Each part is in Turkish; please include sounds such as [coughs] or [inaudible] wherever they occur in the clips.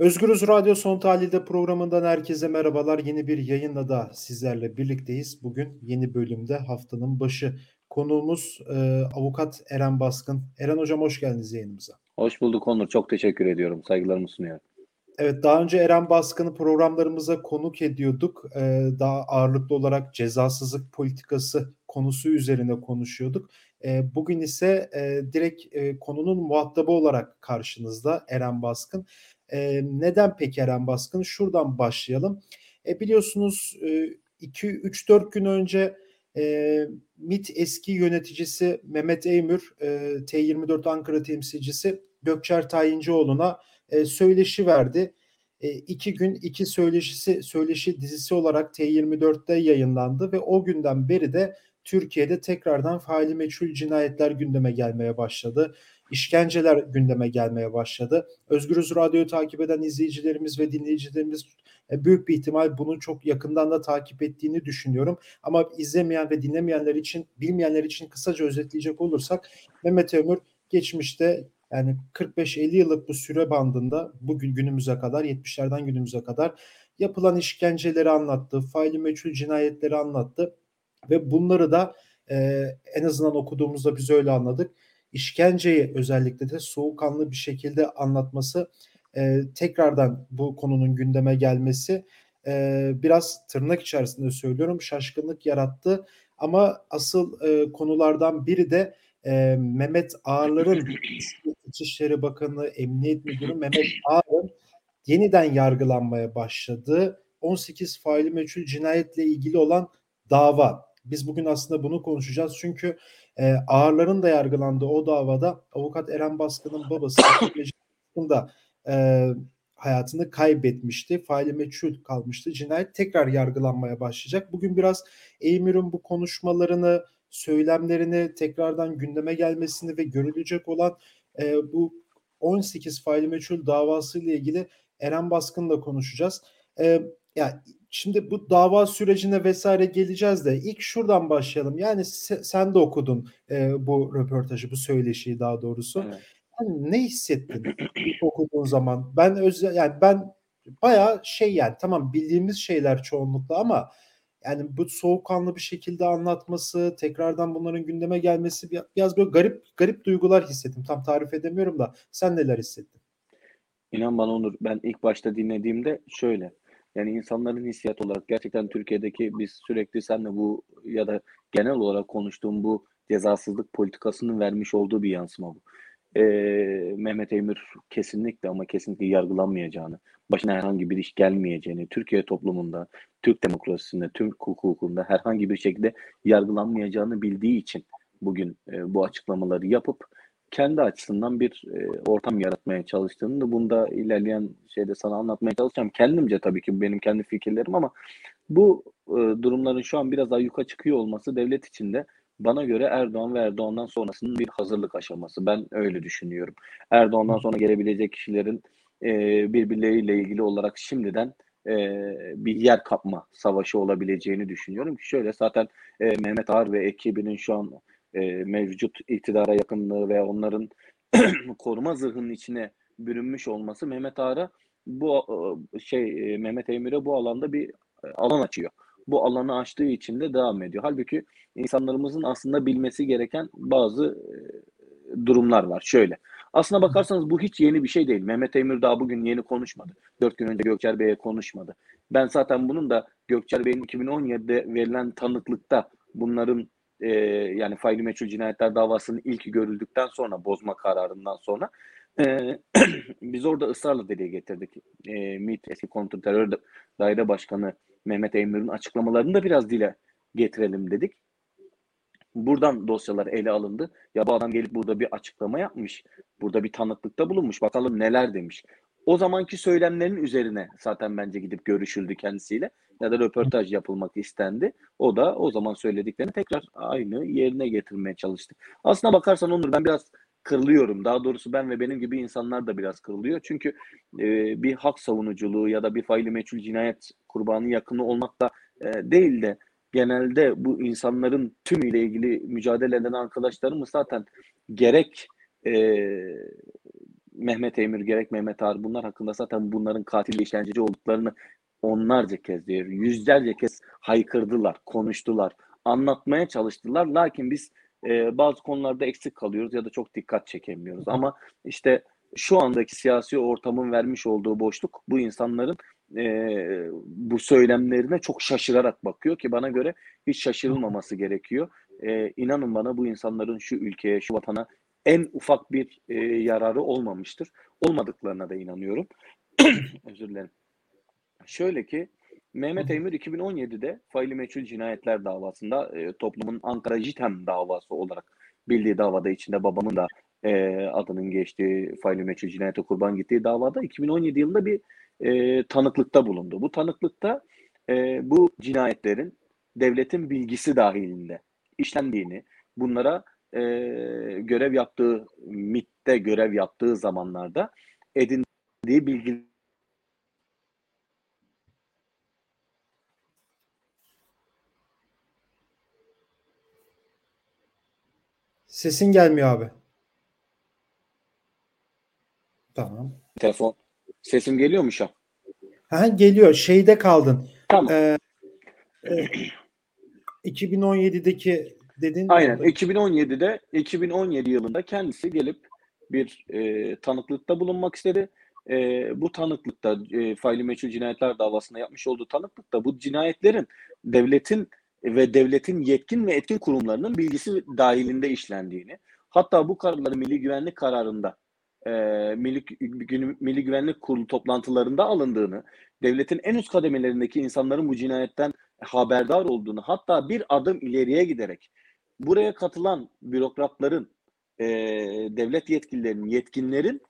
Özgürüz Radyo Son Tahlil'de programından herkese merhabalar. Yeni bir yayınla da sizlerle birlikteyiz. Bugün yeni bölümde haftanın başı. Konuğumuz e, avukat Eren Baskın. Eren Hocam hoş geldiniz yayınımıza. Hoş bulduk Onur. Çok teşekkür ediyorum. Saygılarımı sunuyorum. Evet daha önce Eren Baskın'ı programlarımıza konuk ediyorduk. Ee, daha ağırlıklı olarak cezasızlık politikası konusu üzerine konuşuyorduk. Ee, bugün ise e, direkt e, konunun muhatabı olarak karşınızda Eren Baskın. E, neden peki Eren Baskın? Şuradan başlayalım. E, biliyorsunuz 2-3-4 gün önce e, MIT eski yöneticisi Mehmet Eymür, e, T24 Ankara temsilcisi Gökçer Tayincioğlu'na e, söyleşi verdi. E, iki gün iki söyleşisi söyleşi dizisi olarak T24'te yayınlandı ve o günden beri de Türkiye'de tekrardan faili meçhul cinayetler gündeme gelmeye başladı. İşkenceler gündeme gelmeye başladı. Özgürüz Radyo'yu takip eden izleyicilerimiz ve dinleyicilerimiz e, büyük bir ihtimal bunu çok yakından da takip ettiğini düşünüyorum. Ama izlemeyen ve dinlemeyenler için, bilmeyenler için kısaca özetleyecek olursak Mehmet Ömür geçmişte yani 45-50 yıllık bu süre bandında bugün günümüze kadar 70'lerden günümüze kadar yapılan işkenceleri anlattı, faili meçhul cinayetleri anlattı ve bunları da e, en azından okuduğumuzda biz öyle anladık. İşkenceyi özellikle de soğukkanlı bir şekilde anlatması e, tekrardan bu konunun gündeme gelmesi e, biraz tırnak içerisinde söylüyorum şaşkınlık yarattı. Ama asıl e, konulardan biri de e, Mehmet Ağar'ların İçişleri Bakanı, Emniyet Müdürü Mehmet Ağar'ın yeniden yargılanmaya başladığı 18 faili meçhul cinayetle ilgili olan dava. Biz bugün aslında bunu konuşacağız çünkü e, ağırların da yargılandığı o davada avukat Eren Baskın'ın babası [coughs] da e, hayatını kaybetmişti. Faili meçhul kalmıştı. Cinayet tekrar yargılanmaya başlayacak. Bugün biraz Eymür'ün bu konuşmalarını, söylemlerini tekrardan gündeme gelmesini ve görülecek olan e, bu 18 faili meçhul davası ile ilgili Eren Baskın'la konuşacağız. E, ya şimdi bu dava sürecine vesaire geleceğiz de ilk şuradan başlayalım. Yani se, sen de okudun e, bu röportajı, bu söyleşiyi daha doğrusu. Evet. Yani ne hissettin okuduğun zaman? Ben özel yani ben bayağı şey yani tamam bildiğimiz şeyler çoğunlukla ama yani bu soğukkanlı bir şekilde anlatması, tekrardan bunların gündeme gelmesi biraz böyle garip garip duygular hissettim. Tam tarif edemiyorum da sen neler hissettin? İnan bana Onur ben ilk başta dinlediğimde şöyle yani insanların hissiyat olarak gerçekten Türkiye'deki biz sürekli senle bu ya da genel olarak konuştuğum bu cezasızlık politikasının vermiş olduğu bir yansıma bu. Ee, Mehmet Emir kesinlikle ama kesinlikle yargılanmayacağını, başına herhangi bir iş gelmeyeceğini, Türkiye toplumunda, Türk demokrasisinde, Türk hukukunda herhangi bir şekilde yargılanmayacağını bildiği için bugün e, bu açıklamaları yapıp kendi açısından bir e, ortam yaratmaya çalıştığını da bunda ilerleyen şeyde sana anlatmaya çalışacağım. Kendimce tabii ki benim kendi fikirlerim ama bu e, durumların şu an biraz daha yuka çıkıyor olması devlet içinde bana göre Erdoğan ve Erdoğan'dan sonrasının bir hazırlık aşaması. Ben öyle düşünüyorum. Erdoğan'dan sonra gelebilecek kişilerin e, birbirleriyle ilgili olarak şimdiden e, bir yer kapma savaşı olabileceğini düşünüyorum. Şöyle zaten e, Mehmet Ağar ve ekibinin şu an e, mevcut iktidara yakınlığı ve onların [clears throat] koruma zırhının içine bürünmüş olması Mehmet Ağar'a bu e, şey e, Mehmet Emir'e bu alanda bir e, alan açıyor. Bu alanı açtığı için de devam ediyor. Halbuki insanlarımızın aslında bilmesi gereken bazı durumlar var. Şöyle. Aslına bakarsanız bu hiç yeni bir şey değil. Mehmet Emir daha bugün yeni konuşmadı. Dört gün önce Gökçer Bey'e konuşmadı. Ben zaten bunun da Gökçer Bey'in 2017'de verilen tanıklıkta bunların e, yani faili meçhul cinayetler davasının ilk görüldükten sonra bozma kararından sonra e, [clears throat] biz orada ısrarla dile getirdik. E, MİT eski kontrterör daire başkanı Mehmet Emir'in açıklamalarını da biraz dile getirelim dedik. Buradan dosyalar ele alındı. Ya bu adam gelip burada bir açıklama yapmış. Burada bir tanıklıkta bulunmuş. Bakalım neler demiş. O zamanki söylemlerin üzerine zaten bence gidip görüşüldü kendisiyle ya da röportaj yapılmak istendi. O da o zaman söylediklerini tekrar aynı yerine getirmeye çalıştı. Aslına bakarsan Onur ben biraz kırılıyorum. Daha doğrusu ben ve benim gibi insanlar da biraz kırılıyor. Çünkü e, bir hak savunuculuğu ya da bir faili meçhul cinayet kurbanı yakını olmak da e, değil de genelde bu insanların tümüyle ilgili mücadele eden arkadaşlarımız zaten gerek e, Mehmet Emir gerek Mehmet Ağar bunlar hakkında zaten bunların katil işkenceci olduklarını onlarca kez diyor. Yüzlerce kez haykırdılar, konuştular, anlatmaya çalıştılar. Lakin biz e, bazı konularda eksik kalıyoruz ya da çok dikkat çekemiyoruz. Ama işte şu andaki siyasi ortamın vermiş olduğu boşluk bu insanların e, bu söylemlerine çok şaşırarak bakıyor ki bana göre hiç şaşırılmaması gerekiyor. E, inanın bana bu insanların şu ülkeye, şu vatana en ufak bir e, yararı olmamıştır. Olmadıklarına da inanıyorum. [clears throat] Özür dilerim. Şöyle ki Mehmet Emir 2017'de faili meçhul cinayetler davasında e, toplumun Ankara JITEM davası olarak bildiği davada içinde babamın da e, adının geçtiği faili meçhul cinayete kurban gittiği davada 2017 yılında bir e, tanıklıkta bulundu. Bu tanıklıkta e, bu cinayetlerin devletin bilgisi dahilinde işlendiğini, bunlara e, görev yaptığı, MIT'te görev yaptığı zamanlarda edindiği bilgi Sesin gelmiyor abi. Tamam. Telefon. Sesim geliyor mu şu an? Ha, geliyor. Şeyde kaldın. Tamam. Ee, e, 2017'deki dedin. Aynen. 2017'de 2017 yılında kendisi gelip bir e, tanıklıkta bulunmak istedi. E, bu tanıklıkta e, faili meçhul cinayetler davasında yapmış olduğu tanıklıkta bu cinayetlerin devletin ve devletin yetkin ve etkin kurumlarının bilgisi dahilinde işlendiğini, hatta bu kararları Milli Güvenlik kararında e, Milli, Milli Güvenlik Kurulu toplantılarında alındığını, devletin en üst kademelerindeki insanların bu cinayetten haberdar olduğunu, hatta bir adım ileriye giderek buraya katılan bürokratların, e, devlet yetkililerinin, yetkinlerin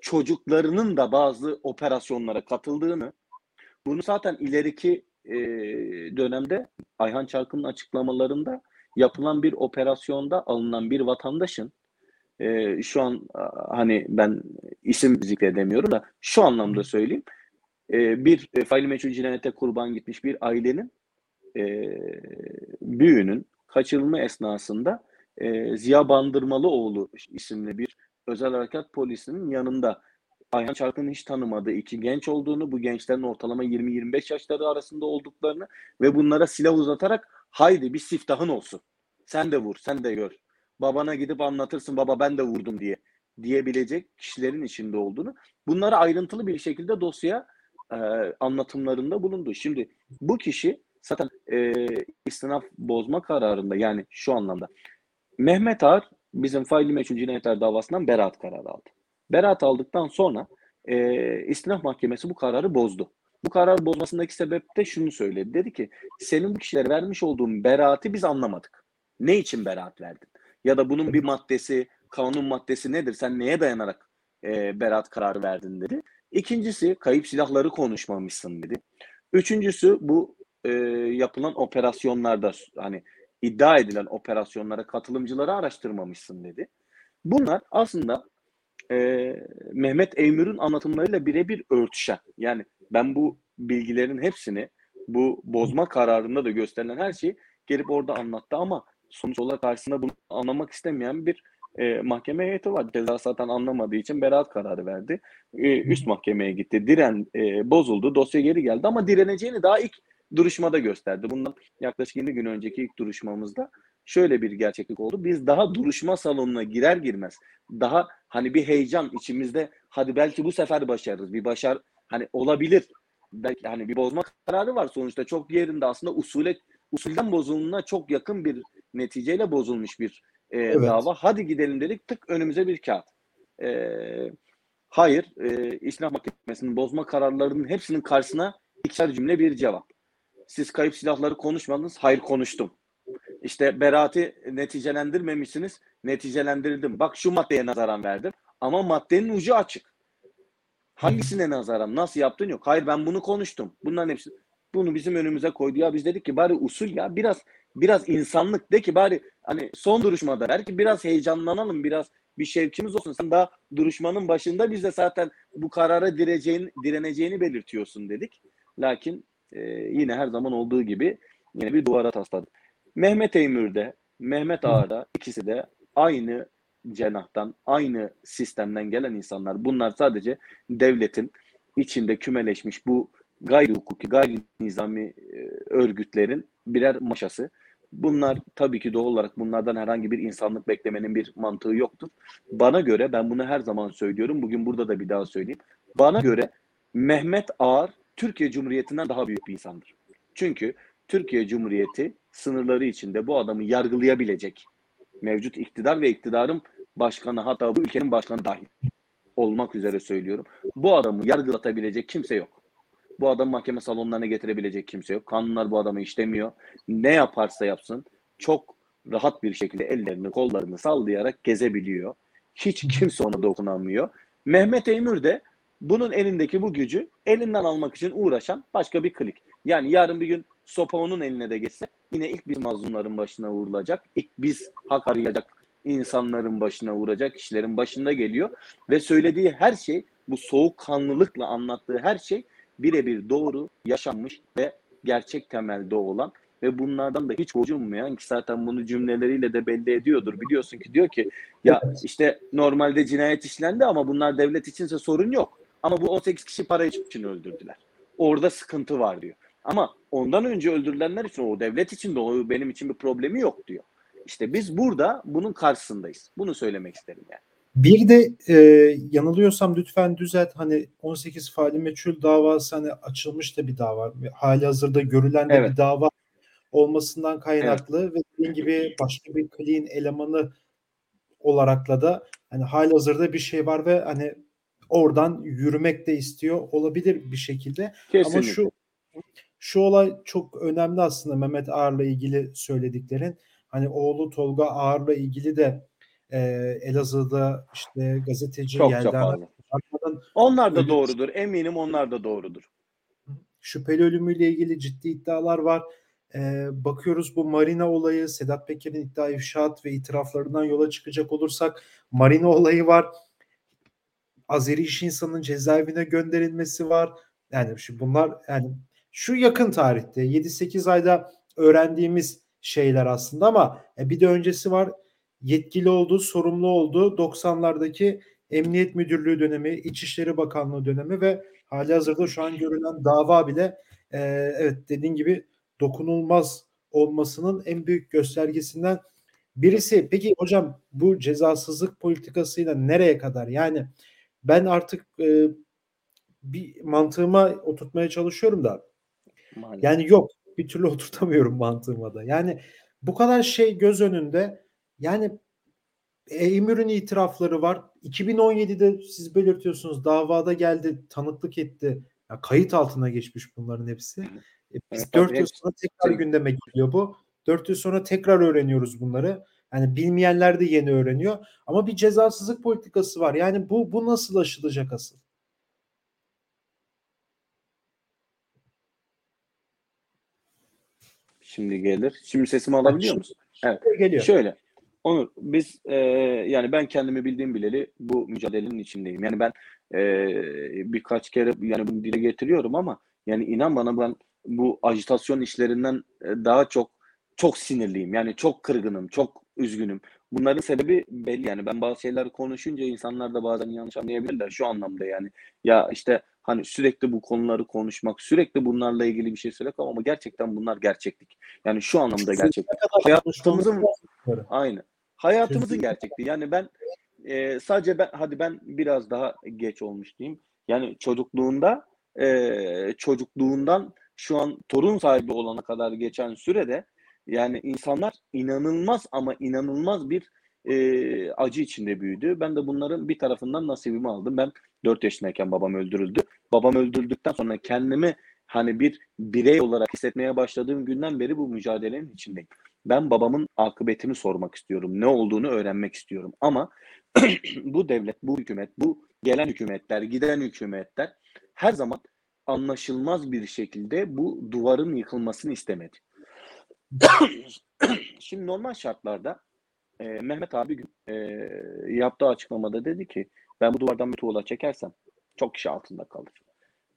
çocuklarının da bazı operasyonlara katıldığını, bunu zaten ileriki e, dönemde Ayhan Çarkı'nın açıklamalarında yapılan bir operasyonda alınan bir vatandaşın e, şu an hani ben isim zikredemiyorum da şu anlamda söyleyeyim. E, bir e, faili meçhul cinayete kurban gitmiş bir ailenin e, büyüğünün kaçırılma esnasında e, Ziya Bandırmalıoğlu isimli bir özel harekat polisinin yanında Ayhan Çarkı'nın hiç tanımadığı iki genç olduğunu, bu gençlerin ortalama 20-25 yaşları arasında olduklarını ve bunlara silah uzatarak haydi bir siftahın olsun. Sen de vur, sen de gör. Babana gidip anlatırsın baba ben de vurdum diye diyebilecek kişilerin içinde olduğunu. Bunları ayrıntılı bir şekilde dosya e, anlatımlarında bulundu. Şimdi bu kişi zaten e, istinaf bozma kararında yani şu anlamda Mehmet Ağar bizim faili meçhul cinayetler davasından beraat kararı aldı. Beraat aldıktan sonra e, istinaf mahkemesi bu kararı bozdu. Bu karar bozmasındaki sebep de şunu söyledi. Dedi ki senin bu kişilere vermiş olduğun beraati biz anlamadık. Ne için beraat verdin? Ya da bunun bir maddesi, kanun maddesi nedir? Sen neye dayanarak e, beraat kararı verdin dedi. İkincisi kayıp silahları konuşmamışsın dedi. Üçüncüsü bu e, yapılan operasyonlarda hani iddia edilen operasyonlara katılımcıları araştırmamışsın dedi. Bunlar aslında e, Mehmet Eymür'ün anlatımlarıyla birebir örtüşen. Yani ben bu bilgilerin hepsini bu bozma kararında da gösterilen her şeyi gelip orada anlattı ama sonuç olarak karşısında bunu anlamak istemeyen bir e, mahkeme heyeti var. Ceza zaten anlamadığı için beraat kararı verdi. E, üst mahkemeye gitti. Diren e, bozuldu. Dosya geri geldi ama direneceğini daha ilk duruşmada gösterdi. Bundan yaklaşık 20 gün önceki ilk duruşmamızda şöyle bir gerçeklik oldu. Biz daha duruşma salonuna girer girmez daha hani bir heyecan içimizde hadi belki bu sefer başarırız. Bir başar hani olabilir. Belki hani bir bozma kararı var sonuçta çok yerinde aslında usule usulden bozulduğuna çok yakın bir neticeyle bozulmuş bir e, evet. dava. Hadi gidelim dedik tık önümüze bir kağıt. E, hayır e, İslam Mahkemesi'nin bozma kararlarının hepsinin karşısına ikişer cümle bir cevap. Siz kayıp silahları konuşmadınız. Hayır konuştum. İşte beraati neticelendirmemişsiniz. Neticelendirdim. Bak şu maddeye nazaran verdim. Ama maddenin ucu açık. Hangisine nazaran? Nasıl yaptın yok. Hayır ben bunu konuştum. Bunların hepsi bunu bizim önümüze koydu. Ya biz dedik ki bari usul ya biraz biraz insanlık de ki bari hani son duruşmada belki biraz heyecanlanalım biraz bir şevkimiz olsun. Sen daha duruşmanın başında biz de zaten bu karara direceğin, direneceğini belirtiyorsun dedik. Lakin e, yine her zaman olduğu gibi yine bir duvara tasladık. Mehmet Eymür'de, Mehmet Ağa'da ikisi de aynı cenahtan, aynı sistemden gelen insanlar. Bunlar sadece devletin içinde kümeleşmiş bu gayri hukuki, gayri nizami e, örgütlerin birer maşası. Bunlar tabii ki doğal olarak bunlardan herhangi bir insanlık beklemenin bir mantığı yoktur. Bana göre ben bunu her zaman söylüyorum. Bugün burada da bir daha söyleyeyim. Bana göre Mehmet Ağar Türkiye Cumhuriyeti'nden daha büyük bir insandır. Çünkü Türkiye Cumhuriyeti sınırları içinde bu adamı yargılayabilecek mevcut iktidar ve iktidarın başkanı hatta bu ülkenin başkanı dahil olmak üzere söylüyorum. Bu adamı yargılatabilecek kimse yok. Bu adamı mahkeme salonlarına getirebilecek kimse yok. Kanunlar bu adamı işlemiyor. Ne yaparsa yapsın çok rahat bir şekilde ellerini kollarını sallayarak gezebiliyor. Hiç kimse ona dokunamıyor. Mehmet Eymür de bunun elindeki bu gücü elinden almak için uğraşan başka bir klik. Yani yarın bir gün sopa onun eline de geçse yine ilk biz mazlumların başına vurulacak. İlk biz hak arayacak insanların başına vuracak kişilerin başında geliyor. Ve söylediği her şey bu soğukkanlılıkla anlattığı her şey birebir doğru, yaşanmış ve gerçek temelde olan ve bunlardan da hiç gocunmayan ki zaten bunu cümleleriyle de belli ediyordur. Biliyorsun ki diyor ki ya işte normalde cinayet işlendi ama bunlar devlet içinse sorun yok. Ama bu 18 kişi para için öldürdüler. Orada sıkıntı var diyor. Ama ondan önce öldürülenler için o devlet için de o benim için bir problemi yok diyor. İşte biz burada bunun karşısındayız. Bunu söylemek isterim yani. Bir de e, yanılıyorsam lütfen düzelt. Hani 18 faali meçhul davası hani açılmış da bir dava. Hali hazırda görülen de evet. bir dava olmasından kaynaklı evet. ve dediğin gibi başka bir kliğin elemanı olarakla da hani hali hazırda bir şey var ve hani oradan yürümek de istiyor olabilir bir şekilde. Kesinlikle. Ama şu şu olay çok önemli aslında Mehmet Ağar'la ilgili söylediklerin. Hani oğlu Tolga Ağar'la ilgili de e, Elazığ'da işte gazeteci çok Yelda Onlar da doğrudur. Eminim onlar da doğrudur. Şüpheli ölümüyle ilgili ciddi iddialar var. Ee, bakıyoruz bu Marina olayı, Sedat Peker'in iddia ifşaat ve itiraflarından yola çıkacak olursak Marina olayı var. Azeri iş insanının cezaevine gönderilmesi var. Yani şu bunlar yani şu yakın tarihte 7-8 ayda öğrendiğimiz şeyler aslında ama e, bir de öncesi var. Yetkili olduğu, sorumlu olduğu 90'lardaki Emniyet Müdürlüğü dönemi, İçişleri Bakanlığı dönemi ve hali hazırda şu an görülen dava bile e, evet dediğin gibi dokunulmaz olmasının en büyük göstergesinden birisi. Peki hocam bu cezasızlık politikasıyla nereye kadar? Yani ben artık e, bir mantığıma oturtmaya çalışıyorum da Maalesef. yani yok bir türlü [laughs] oturtamıyorum mantığıma da. Yani bu kadar şey göz önünde yani Eymür'ün itirafları var. 2017'de siz belirtiyorsunuz davada geldi, tanıklık etti. Ya kayıt altına geçmiş bunların hepsi. E, biz evet, 4 yıl sonra tekrar gündeme geliyor bu. 4 yıl sonra tekrar öğreniyoruz bunları. Yani bilmeyenler de yeni öğreniyor. Ama bir cezasızlık politikası var. Yani bu bu nasıl aşılacak asıl? Şimdi gelir. Şimdi sesimi alabiliyor musun? Evet. Geliyor. Şöyle. Onur biz e, yani ben kendimi bildiğim bileli bu mücadelenin içindeyim. Yani ben e, birkaç kere yani bunu dile getiriyorum ama yani inan bana ben bu ajitasyon işlerinden e, daha çok çok sinirliyim. Yani çok kırgınım, çok üzgünüm. Bunların sebebi belli yani ben bazı şeyler konuşunca insanlar da bazen yanlış anlayabilirler şu anlamda yani. Ya işte hani sürekli bu konuları konuşmak, sürekli bunlarla ilgili bir şey söylemek ama gerçekten bunlar gerçeklik. Yani şu anlamda gerçeklik. Hayatımızın aynı. Hayatımızın gerçekliği. Yani ben e, sadece ben hadi ben biraz daha geç olmuş diyeyim. Yani çocukluğunda e, çocukluğundan şu an torun sahibi olana kadar geçen sürede yani insanlar inanılmaz ama inanılmaz bir e, acı içinde büyüdü. Ben de bunların bir tarafından nasibimi aldım. Ben 4 yaşındayken babam öldürüldü. Babam öldürüldükten sonra kendimi hani bir birey olarak hissetmeye başladığım günden beri bu mücadelenin içindeyim. Ben babamın akıbetini sormak istiyorum. Ne olduğunu öğrenmek istiyorum. Ama [clears throat] bu devlet, bu hükümet, bu gelen hükümetler, giden hükümetler her zaman anlaşılmaz bir şekilde bu duvarın yıkılmasını istemedi. [clears throat] Şimdi normal şartlarda e, Mehmet abi e, yaptığı açıklamada dedi ki ben bu duvardan bir tuğla çekersem çok kişi altında kalır.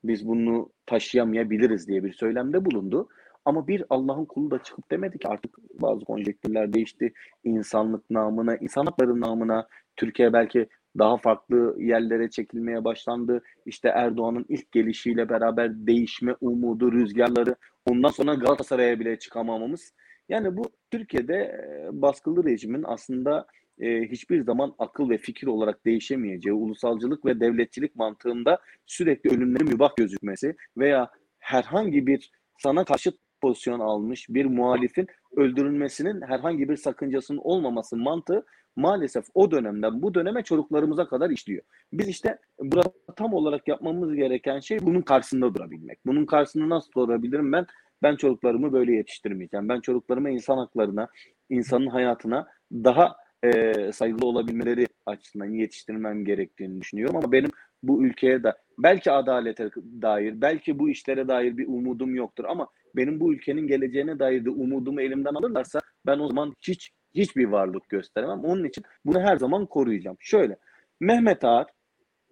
Biz bunu taşıyamayabiliriz diye bir söylemde bulundu. Ama bir Allah'ın kulu da çıkıp demedi ki artık bazı konjektürler değişti. İnsanlık namına, insan hakları namına Türkiye belki daha farklı yerlere çekilmeye başlandı. İşte Erdoğan'ın ilk gelişiyle beraber değişme umudu, rüzgarları ondan sonra Galatasaray'a bile çıkamamamız. Yani bu Türkiye'de baskılı rejimin aslında e, hiçbir zaman akıl ve fikir olarak değişemeyeceği, ulusalcılık ve devletçilik mantığında sürekli ölümlerin mübah gözükmesi veya herhangi bir sana karşı pozisyon almış bir muhalifin öldürülmesinin herhangi bir sakıncasının olmaması mantığı maalesef o dönemden bu döneme çocuklarımıza kadar işliyor. Biz işte burada tam olarak yapmamız gereken şey bunun karşısında durabilmek. Bunun karşısında nasıl durabilirim ben? Ben çocuklarımı böyle yetiştirmeyeceğim. Ben çocuklarımı insan haklarına, insanın hayatına daha e, saygılı olabilmeleri açısından yetiştirmem gerektiğini düşünüyorum. Ama benim bu ülkeye de belki adalete dair, belki bu işlere dair bir umudum yoktur. Ama benim bu ülkenin geleceğine dair de umudumu elimden alırlarsa ben o zaman hiç hiçbir varlık gösteremem. Onun için bunu her zaman koruyacağım. Şöyle, Mehmet Ağar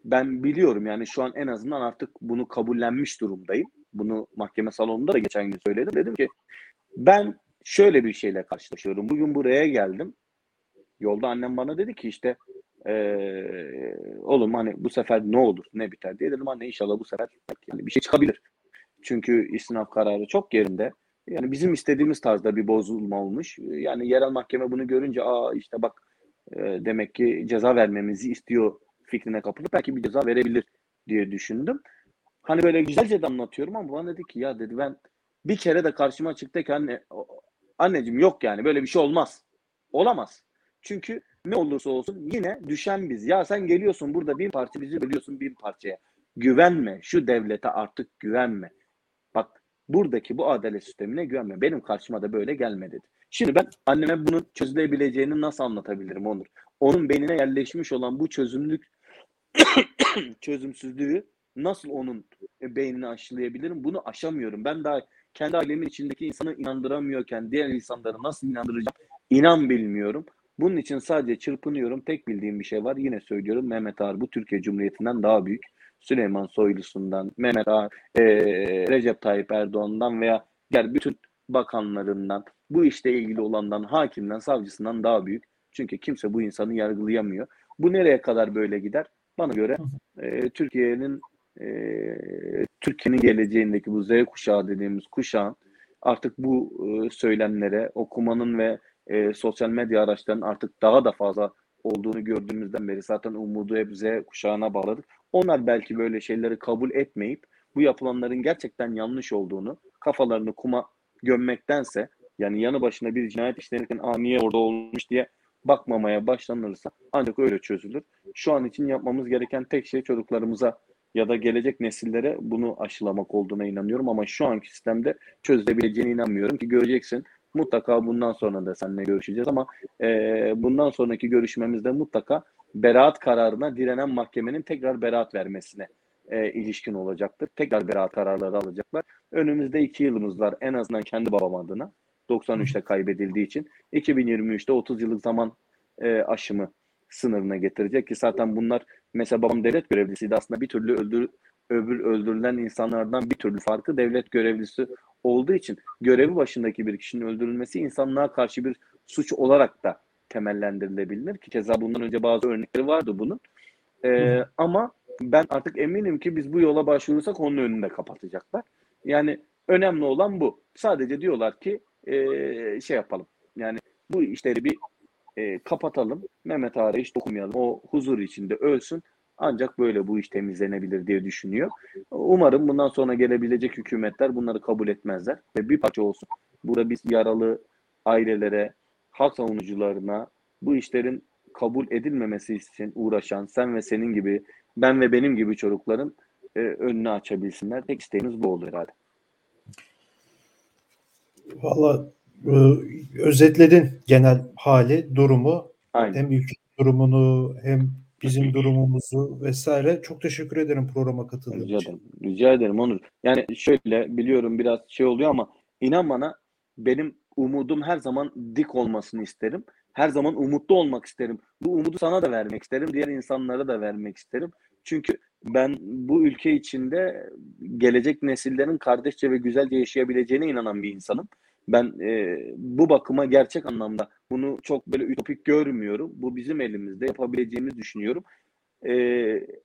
ben biliyorum yani şu an en azından artık bunu kabullenmiş durumdayım. Bunu mahkeme salonunda da geçen gün söyledim. Dedim ki ben şöyle bir şeyle karşılaşıyorum. Bugün buraya geldim. Yolda annem bana dedi ki işte ee, oğlum hani bu sefer ne olur ne biter diye dedim anne inşallah bu sefer yani bir şey çıkabilir. Çünkü istinaf kararı çok yerinde. Yani bizim istediğimiz tarzda bir bozulma olmuş. Yani yerel mahkeme bunu görünce aa işte bak e, demek ki ceza vermemizi istiyor fikrine kapılıp belki bir ceza verebilir diye düşündüm. Hani böyle güzelce de anlatıyorum ama bana dedi ki ya dedi ben bir kere de karşıma çıktı ki anne anneciğim yok yani böyle bir şey olmaz. Olamaz. Çünkü ne olursa olsun yine düşen biz. Ya sen geliyorsun burada bir parça bizi bölüyorsun bir parçaya. Güvenme. Şu devlete artık güvenme. Bak buradaki bu adalet sistemine güvenme. Benim karşıma da böyle gelme dedi. Şimdi ben anneme bunun çözülebileceğini nasıl anlatabilirim Onur? Onun beynine yerleşmiş olan bu çözümlük [coughs] çözümsüzlüğü nasıl onun beynini aşılayabilirim? Bunu aşamıyorum. Ben daha kendi ailemin içindeki insanı inandıramıyorken diğer insanları nasıl inandıracağım? İnan bilmiyorum. Bunun için sadece çırpınıyorum. Tek bildiğim bir şey var. Yine söylüyorum. Mehmet Ağar bu Türkiye Cumhuriyeti'nden daha büyük. Süleyman Soylusu'ndan, Mehmet Ağar, e, Recep Tayyip Erdoğan'dan veya diğer bütün bakanlarından, bu işte ilgili olandan, hakimden, savcısından daha büyük. Çünkü kimse bu insanı yargılayamıyor. Bu nereye kadar böyle gider? Bana göre e, Türkiye'nin e, Türkiye'nin geleceğindeki bu Z kuşağı dediğimiz kuşağın artık bu e, söylemlere, okumanın ve e, sosyal medya araçlarının artık daha da fazla olduğunu gördüğümüzden beri zaten umudu hep Z kuşağına bağladık. Onlar belki böyle şeyleri kabul etmeyip bu yapılanların gerçekten yanlış olduğunu kafalarını kuma gömmektense yani yanı başına bir cinayet işlenirken aa niye orada olmuş diye bakmamaya başlanırsa ancak öyle çözülür. Şu an için yapmamız gereken tek şey çocuklarımıza ya da gelecek nesillere bunu aşılamak olduğuna inanıyorum ama şu anki sistemde çözülebileceğine inanmıyorum ki göreceksin Mutlaka bundan sonra da seninle görüşeceğiz ama e, bundan sonraki görüşmemizde mutlaka beraat kararına direnen mahkemenin tekrar beraat vermesine e, ilişkin olacaktır. Tekrar beraat kararları alacaklar. Önümüzde iki yılımız var en azından kendi babam adına. 93'te kaybedildiği için 2023'te 30 yıllık zaman e, aşımı sınırına getirecek ki zaten bunlar mesela babam devlet görevlisiydi aslında bir türlü öldür, öbür öldürülen insanlardan bir türlü farkı devlet görevlisi olduğu için görevi başındaki bir kişinin öldürülmesi insanlığa karşı bir suç olarak da temellendirilebilir ki keza bundan önce bazı örnekleri vardı bunun. Ee, ama ben artık eminim ki biz bu yola başvurursak onun önünü de kapatacaklar. Yani önemli olan bu. Sadece diyorlar ki e, şey yapalım. Yani bu işleri bir e, kapatalım. Mehmet Ağar'a hiç dokunmayalım. O huzur içinde ölsün. Ancak böyle bu iş temizlenebilir diye düşünüyor. Umarım bundan sonra gelebilecek hükümetler bunları kabul etmezler ve bir parça olsun. Burada biz yaralı ailelere, hak savunucularına bu işlerin kabul edilmemesi için uğraşan sen ve senin gibi, ben ve benim gibi çocukların e, önünü açabilsinler. Tek isteğimiz bu olur herhalde. Valla özetledin genel hali, durumu. Aynen. Hem ülke durumunu hem bizim durumumuzu vesaire. Çok teşekkür ederim programa katıldığın Rica için. ederim. Rica ederim Onur. Yani şöyle biliyorum biraz şey oluyor ama inan bana benim umudum her zaman dik olmasını isterim. Her zaman umutlu olmak isterim. Bu umudu sana da vermek isterim. Diğer insanlara da vermek isterim. Çünkü ben bu ülke içinde gelecek nesillerin kardeşçe ve güzelce yaşayabileceğine inanan bir insanım. Ben e, bu bakıma gerçek anlamda bunu çok böyle ütopik görmüyorum. Bu bizim elimizde yapabileceğimizi düşünüyorum. E,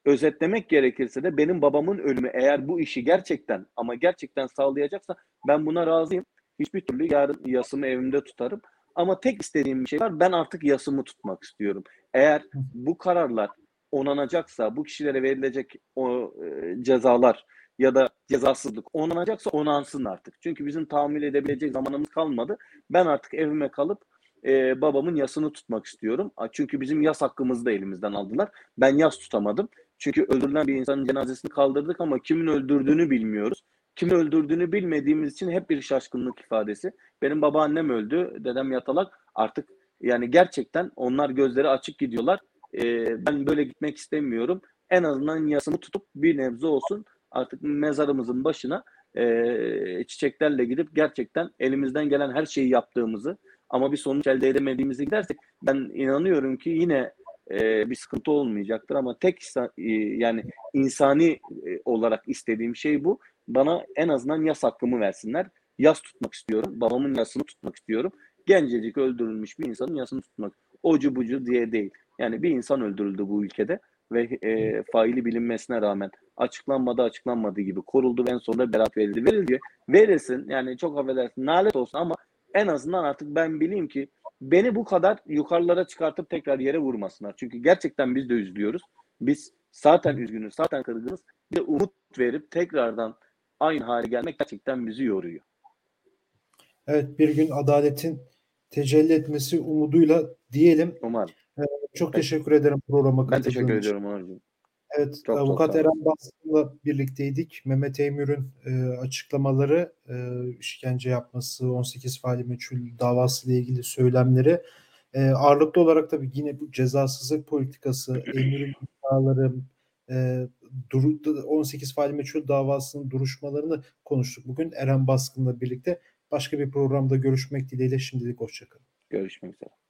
özetlemek gerekirse de benim babamın ölümü eğer bu işi gerçekten ama gerçekten sağlayacaksa ben buna razıyım. Hiçbir türlü yarın yasımı evimde tutarım. Ama tek istediğim bir şey var. Ben artık yasımı tutmak istiyorum. Eğer bu kararlar onanacaksa, bu kişilere verilecek o e, cezalar ya da cezasızlık onanacaksa onansın artık. Çünkü bizim tahammül edebilecek zamanımız kalmadı. Ben artık evime kalıp e, babamın yasını tutmak istiyorum. Çünkü bizim yas hakkımızı da elimizden aldılar. Ben yas tutamadım. Çünkü öldürülen bir insanın cenazesini kaldırdık ama kimin öldürdüğünü bilmiyoruz. Kimi öldürdüğünü bilmediğimiz için hep bir şaşkınlık ifadesi. Benim babaannem öldü, dedem yatalak. Artık yani gerçekten onlar gözleri açık gidiyorlar. Ee, ben böyle gitmek istemiyorum. En azından yasımı tutup bir nebze olsun artık mezarımızın başına e, çiçeklerle gidip gerçekten elimizden gelen her şeyi yaptığımızı ama bir sonuç elde edemediğimizi gidersek ben inanıyorum ki yine e, bir sıkıntı olmayacaktır ama tek e, yani insani e, olarak istediğim şey bu. Bana en azından yas hakkımı versinler. Yas tutmak istiyorum. Babamın yasını tutmak istiyorum. Gencecik öldürülmüş bir insanın yasını tutmak. Ocu bucu diye değil. Yani bir insan öldürüldü bu ülkede ve e, faili bilinmesine rağmen açıklanmadı açıklanmadığı gibi koruldu ve en sonunda beraat verildi. Verildi. Verilsin yani çok affedersin nalet olsun ama en azından artık ben bileyim ki beni bu kadar yukarılara çıkartıp tekrar yere vurmasınlar. Çünkü gerçekten biz de üzülüyoruz. Biz zaten üzgünüz, zaten kırgınız. Bir de umut verip tekrardan aynı hale gelmek gerçekten bizi yoruyor. Evet bir gün adaletin tecelli etmesi umuduyla diyelim. Umarım. Ee, çok teşekkür ederim programa Ben teşekkür ediyorum Onurcuğum. Evet, Çok, avukat çok Eren Baskın'la birlikteydik. Mehmet Eymür'ün e, açıklamaları, e, işkence yapması, 18 faili meçhul davası ile ilgili söylemleri e, ağırlıklı olarak tabii yine bu cezasızlık politikası, Eymür'ün iddiaları, e, duru, 18 faili meçhul davasının duruşmalarını konuştuk. Bugün Eren Baskın'la birlikte başka bir programda görüşmek dileğiyle şimdilik hoşçakalın. Görüşmek üzere.